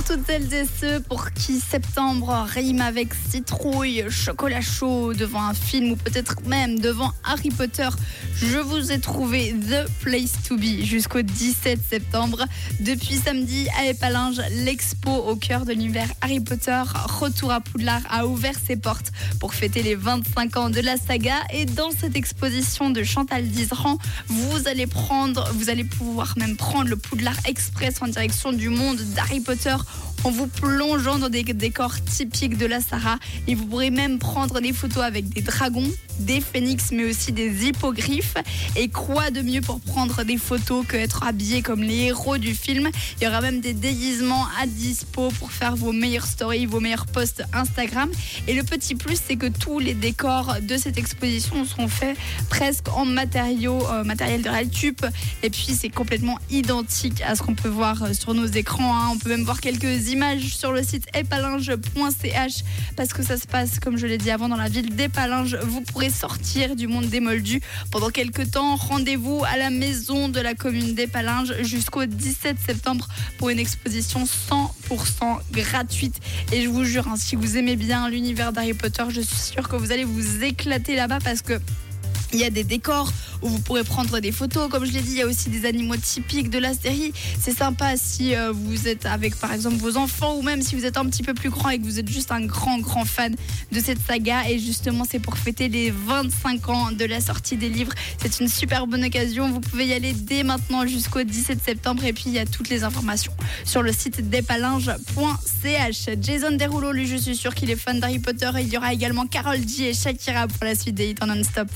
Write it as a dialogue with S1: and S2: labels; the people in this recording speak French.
S1: Pour toutes celles et ceux pour qui septembre rime avec citrouille, chocolat chaud devant un film ou peut-être même devant Harry Potter, je vous ai trouvé The Place to Be jusqu'au 17 septembre. Depuis samedi à Épalinges, l'expo au cœur de l'univers Harry Potter, Retour à Poudlard, a ouvert ses portes pour fêter les 25 ans de la saga. Et dans cette exposition de Chantal Dizran, vous allez prendre, vous allez pouvoir même prendre le Poudlard Express en direction du monde d'Harry Potter en vous plongeant dans des décors typiques de la Sarah. Et vous pourrez même prendre des photos avec des dragons, des phénix, mais aussi des hippogriffes. Et quoi de mieux pour prendre des photos que être habillé comme les héros du film? Il y aura même des déguisements à dispo pour faire vos meilleures stories, vos meilleurs posts Instagram. Et le petit plus, c'est que tous les décors de cette exposition sont faits presque en matériaux, euh, matériel de Realtup. Et puis c'est complètement identique à ce qu'on peut voir euh, sur nos écrans. hein. On peut même voir images sur le site epalinge.ch parce que ça se passe, comme je l'ai dit avant, dans la ville d'Epalinges. Vous pourrez sortir du monde des moldus pendant quelques temps. Rendez-vous à la maison de la commune d'Epalinges jusqu'au 17 septembre pour une exposition 100% gratuite. Et je vous jure, hein, si vous aimez bien l'univers d'Harry Potter, je suis sûre que vous allez vous éclater là-bas parce que il y a des décors où vous pourrez prendre des photos. Comme je l'ai dit, il y a aussi des animaux typiques de la série. C'est sympa si euh, vous êtes avec, par exemple, vos enfants ou même si vous êtes un petit peu plus grand et que vous êtes juste un grand, grand fan de cette saga. Et justement, c'est pour fêter les 25 ans de la sortie des livres. C'est une super bonne occasion. Vous pouvez y aller dès maintenant jusqu'au 17 septembre. Et puis, il y a toutes les informations sur le site despalinges.ch. Jason Derulo, lui, je suis sûr qu'il est fan d'Harry Potter. Et il y aura également Carol G et Shakira pour la suite des hits en non-stop.